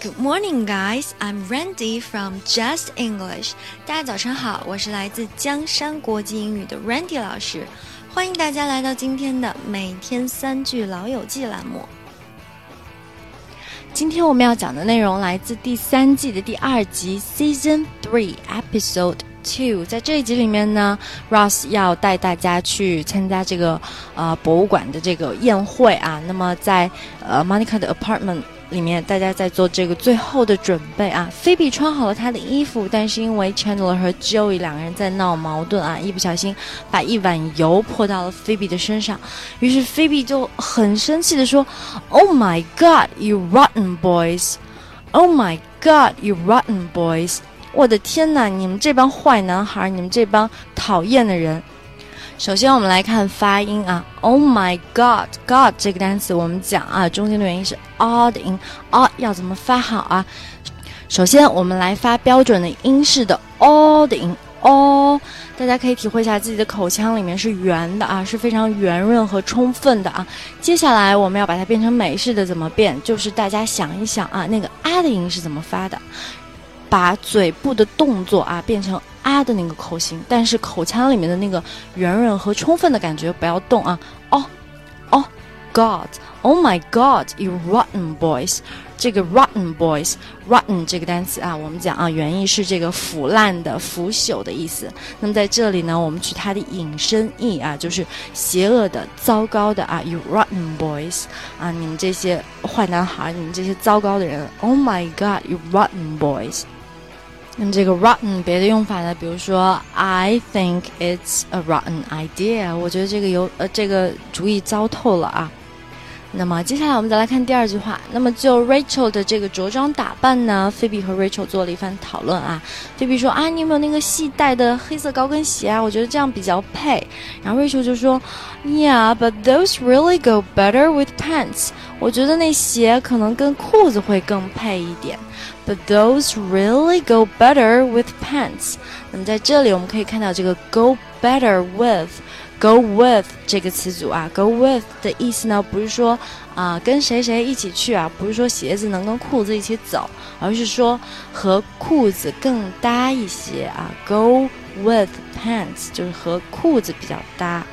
Good morning, guys. I'm Randy from Just English. 大家早上好，我是来自江山国际英语的 Randy 老师，欢迎大家来到今天的每天三句老友记栏目。今天我们要讲的内容来自第三季的第二集 Season Three Episode Two。在这一集里面呢，Ross 要带大家去参加这个呃博物馆的这个宴会啊。那么在呃 Monica 的 apartment。里面大家在做这个最后的准备啊。菲比穿好了她的衣服，但是因为 Chandler 和 Joey 两个人在闹矛盾啊，一不小心把一碗油泼到了菲比的身上，于是菲比就很生气的说：“Oh my God, you rotten boys! Oh my God, you rotten boys! 我的天哪，你们这帮坏男孩，你们这帮讨厌的人！”首先，我们来看发音啊。Oh my God，God 这个单词我们讲啊，中间的元音是 o 的音，o 要怎么发好啊？首先，我们来发标准的英式的 o 的音，o。大家可以体会一下自己的口腔里面是圆的啊，是非常圆润和充分的啊。接下来我们要把它变成美式的，怎么变？就是大家想一想啊，那个啊的音是怎么发的？把嘴部的动作啊变成。啊的那个口型，但是口腔里面的那个圆润和充分的感觉不要动啊！哦哦，God，Oh my God，you rotten boys！这个 rotten boys，rotten 这个单词啊，我们讲啊，原意是这个腐烂的、腐朽的意思。那么在这里呢，我们取它的引申义啊，就是邪恶的、糟糕的啊，you rotten boys！啊，你们这些坏男孩，你们这些糟糕的人！Oh my God，you rotten boys！那么这个 rotten 别的用法呢？比如说，I think it's a rotten idea。我觉得这个有呃这个主意糟透了啊。那么接下来我们再来看第二句话。那么就 Rachel 的这个着装打扮呢，菲比和 Rachel 做了一番讨论啊。菲比说啊，你有没有那个系带的黑色高跟鞋啊？我觉得这样比较配。然后 Rachel 就说，Yeah, but those really go better with pants。我觉得那鞋可能跟裤子会更配一点。But those really go better with pants。那么在这里我们可以看到这个 go better with Go with 这个词组啊，go with 的意思呢不是说啊跟谁谁一起去啊，不是说鞋子能跟裤子一起走，而是说和裤子更搭一些啊，go with pants 就是和裤子比较搭。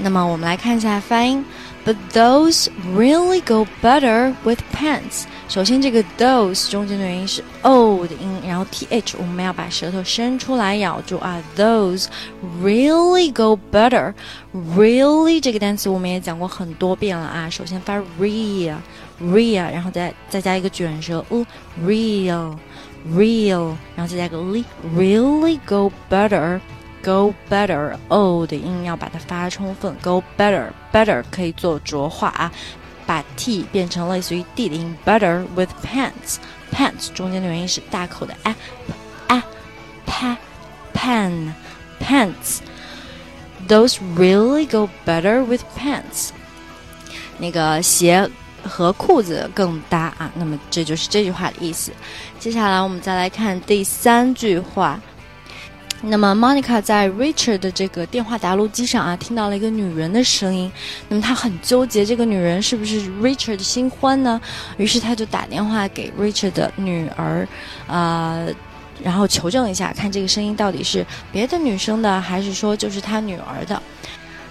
那么我们来看一下发音，But those really go better with pants。首先，这个 those 中间的元音是 o 的音，然后 th 我们要把舌头伸出来咬住啊。Those really go better。Really 这个单词我们也讲过很多遍了啊。首先发 real，real，然后再再加一个卷舌 u，real，real，然后再加个 li，really go Go better。o 的音要把它发充分，go better，better 可以做浊化啊。把 t 变成类似于 d 的音，better with pants，pants 中间的元音是大口的 a a pa pan pants。Those really go better with pants。那个鞋和裤子更搭啊。那么这就是这句话的意思。接下来我们再来看第三句话。那么，Monica 在 Richard 的这个电话答录机上啊，听到了一个女人的声音。那么她很纠结，这个女人是不是 Richard 的新欢呢？于是她就打电话给 Richard 的女儿，呃，然后求证一下，看这个声音到底是别的女生的，还是说就是她女儿的。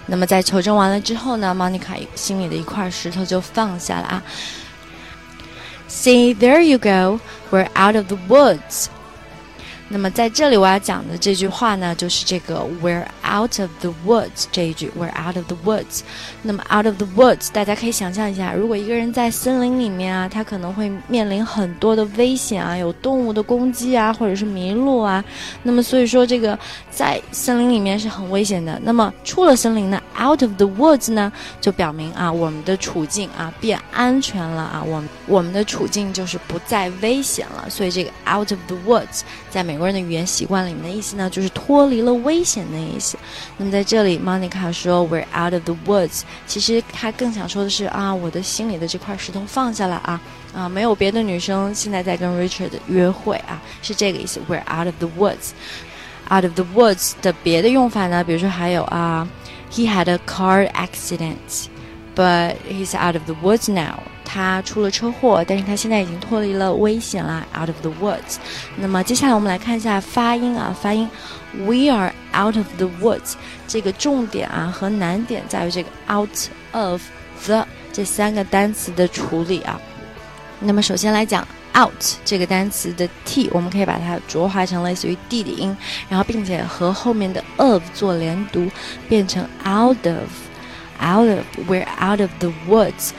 那么在求证完了之后呢，Monica 心里的一块石头就放下了啊。See, there you go. We're out of the woods. 那么在这里我要讲的这句话呢，就是这个 "We're out of the woods" 这一句 "We're out of the woods"。那么 "out of the woods" 大家可以想象一下，如果一个人在森林里面啊，他可能会面临很多的危险啊，有动物的攻击啊，或者是迷路啊。那么所以说这个在森林里面是很危险的。那么出了森林呢，out of the woods 呢，就表明啊我们的处境啊变安全了啊，我们我们的处境就是不再危险了。所以这个 out of the woods 在美。国人的语言习惯里面的意思呢，就是脱离了危险的意思。那么在这里，Monica 说 "We're out of the woods"，其实她更想说的是啊，我的心里的这块石头放下了啊啊，没有别的女生现在在跟 Richard 约会啊，是这个意思。We're out of the woods。Out of the woods 的别的用法呢，比如说还有啊，He had a car accident。but he's out of the woods now. 他出了车祸，但是他现在已经脱离了危险了，out of the woods。那么接下来我们来看一下发音啊，发音，we are out of the woods。这个重点啊和难点在于这个 out of the 这三个单词的处理啊。那么首先来讲 out 这个单词的 t，我们可以把它浊化成类似于 d 的音，然后并且和后面的 of 做连读，变成 out of，out of，we're out of the woods。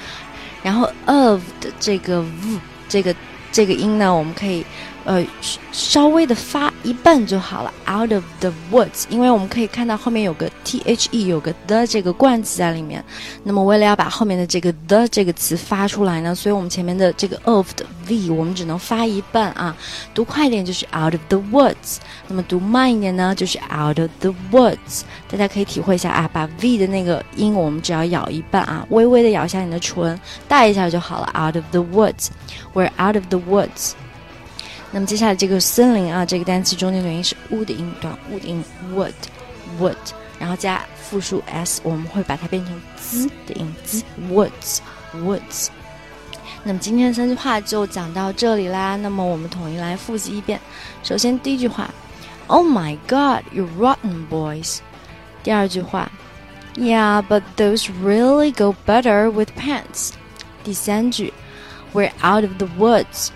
然后 of 的这个 v 这个这个音呢，我们可以。呃，稍微的发一半就好了。Out of the woods，因为我们可以看到后面有个 t h e，有个 the 这个冠词在里面。那么为了要把后面的这个 the 这个词发出来呢，所以我们前面的这个 of 的 v 我们只能发一半啊。读快一点就是 out of the woods，那么读慢一点呢就是 out of the woods。大家可以体会一下啊，把 v 的那个音我们只要咬一半啊，微微的咬一下你的唇，带一下就好了。Out of the woods，we're out of the woods。那么接下来这个森林啊，这个单词中间的音是 u 的音，短 u 的音，wood，wood，然后加复数 s，我们会把它变成 z 的音，z，woods，woods。那么今天的三句话就讲到这里啦。那么我们统一来复习一遍。首先第一句话，Oh my God, you rotten boys。第二句话，Yeah, but those really go better with pants。第三句，We're out of the woods。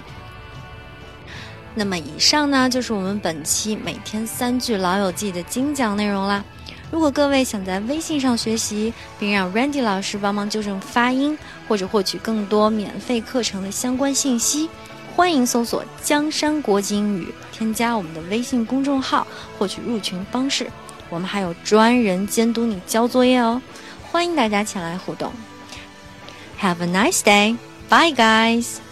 那么以上呢，就是我们本期每天三句老友记的精讲内容啦。如果各位想在微信上学习，并让 Randy 老师帮忙纠正发音，或者获取更多免费课程的相关信息，欢迎搜索“江山国际英语”，添加我们的微信公众号，获取入群方式。我们还有专人监督你交作业哦，欢迎大家前来互动。Have a nice day, bye guys.